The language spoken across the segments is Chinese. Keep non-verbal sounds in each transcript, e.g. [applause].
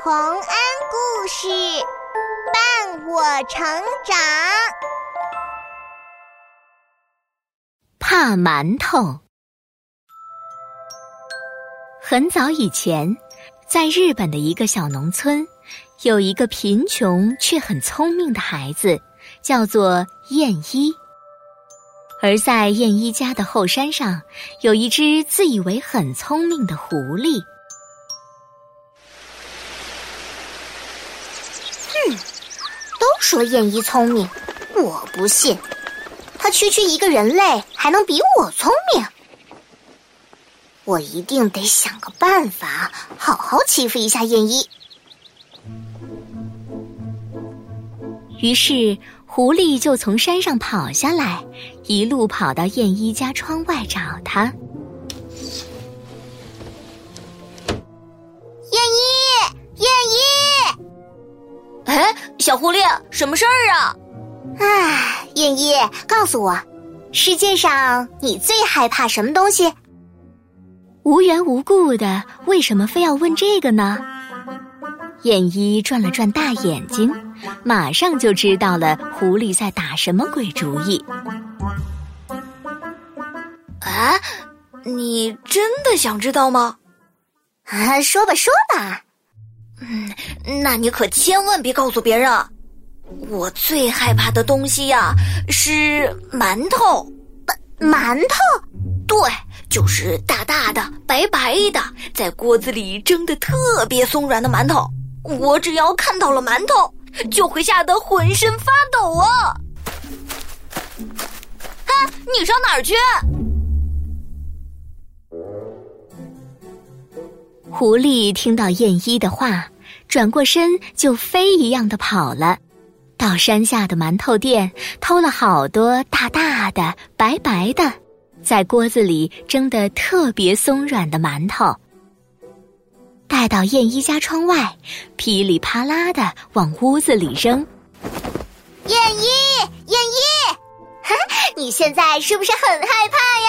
洪恩故事伴我成长。怕馒头。很早以前，在日本的一个小农村，有一个贫穷却很聪明的孩子，叫做燕一。而在燕一家的后山上，有一只自以为很聪明的狐狸。都说燕一聪明，我不信。他区区一个人类，还能比我聪明？我一定得想个办法，好好欺负一下燕一。于是，狐狸就从山上跑下来，一路跑到燕一家窗外找他。小狐狸，什么事儿啊？唉，燕一，告诉我，世界上你最害怕什么东西？无缘无故的，为什么非要问这个呢？燕一转了转大眼睛，马上就知道了狐狸在打什么鬼主意。啊，你真的想知道吗？啊，说吧，说吧。嗯，那你可千万别告诉别人啊。我最害怕的东西呀，是馒头。馒馒头？对，就是大大的、白白的，在锅子里蒸的特别松软的馒头。我只要看到了馒头，就会吓得浑身发抖啊！哈，你上哪儿去？狐狸听到燕一的话，转过身就飞一样的跑了，到山下的馒头店偷了好多大大的、白白的，在锅子里蒸的特别松软的馒头，带到燕一家窗外，噼里啪啦的往屋子里扔。燕一，燕一，哈，[laughs] 你现在是不是很害怕呀？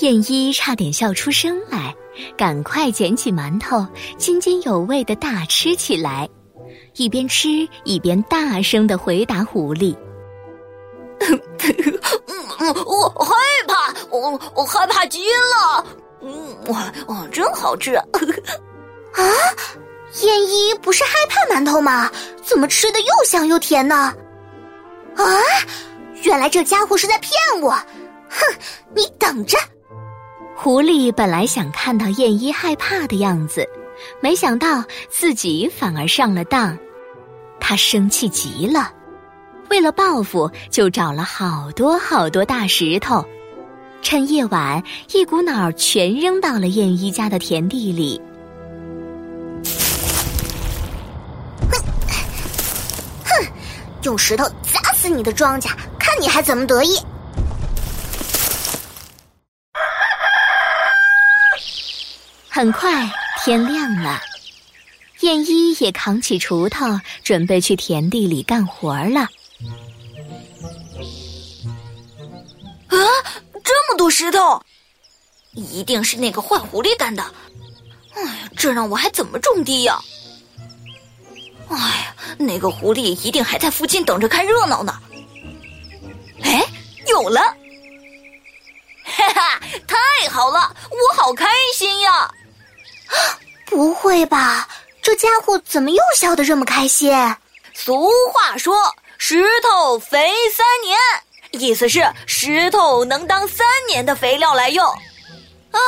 燕一差点笑出声来。赶快捡起馒头，津津有味的大吃起来，一边吃一边大声的回答狐狸：“嗯嗯，我害怕，我我害怕极了。嗯，哇哇，真好吃。”啊，燕一不是害怕馒头吗？怎么吃的又香又甜呢？啊，原来这家伙是在骗我！哼，你等着。狐狸本来想看到燕一害怕的样子，没想到自己反而上了当，他生气极了，为了报复，就找了好多好多大石头，趁夜晚一股脑全扔到了燕一家的田地里。哼，哼，用石头砸死你的庄稼，看你还怎么得意！很快天亮了，燕一也扛起锄头，准备去田地里干活了。啊，这么多石头，一定是那个坏狐狸干的！哎呀，这让我还怎么种地呀？哎呀，那个狐狸一定还在附近等着看热闹呢。哎，有了！[laughs] 哈哈，太好了，我好开心呀！[gasps] 不会吧？这家伙怎么又笑得这么开心？俗话说“石头肥三年”，意思是石头能当三年的肥料来用。啊，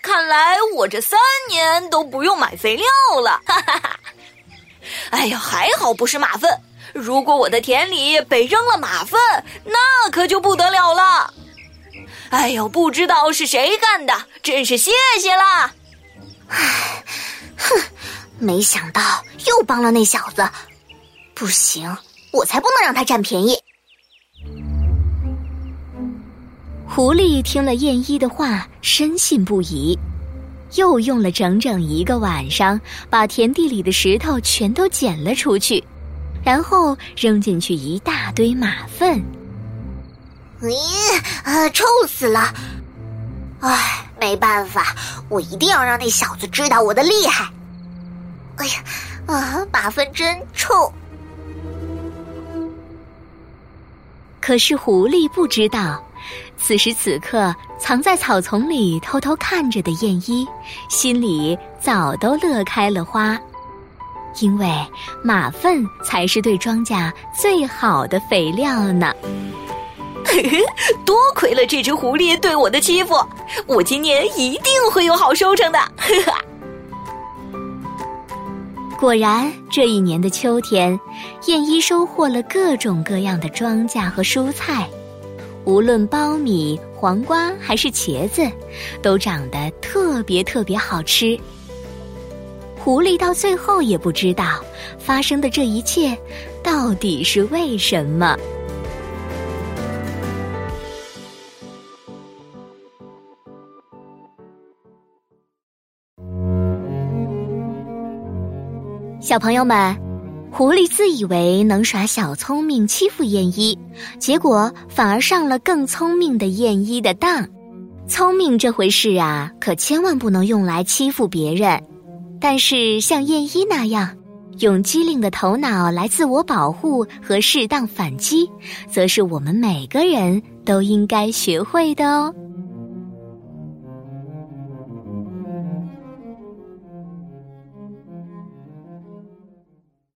看来我这三年都不用买肥料了。哈哈哈！哎呀，还好不是马粪。如果我的田里被扔了马粪，那可就不得了了。哎呦，不知道是谁干的，真是谢谢啦！唉，哼，没想到又帮了那小子，不行，我才不能让他占便宜。狐狸听了燕一的话，深信不疑，又用了整整一个晚上，把田地里的石头全都捡了出去，然后扔进去一大堆马粪。咦，啊，臭死了！唉。没办法，我一定要让那小子知道我的厉害。哎呀，啊，马粪真臭！可是狐狸不知道，此时此刻藏在草丛里偷偷看着的燕一，心里早都乐开了花，因为马粪才是对庄稼最好的肥料呢。[laughs] 多亏了这只狐狸对我的欺负，我今年一定会有好收成的。呵 [laughs] 呵果然，这一年的秋天，燕一收获了各种各样的庄稼和蔬菜，无论苞米、黄瓜还是茄子，都长得特别特别好吃。狐狸到最后也不知道发生的这一切到底是为什么。小朋友们，狐狸自以为能耍小聪明欺负燕一，结果反而上了更聪明的燕一的当。聪明这回事啊，可千万不能用来欺负别人。但是像燕一那样，用机灵的头脑来自我保护和适当反击，则是我们每个人都应该学会的哦。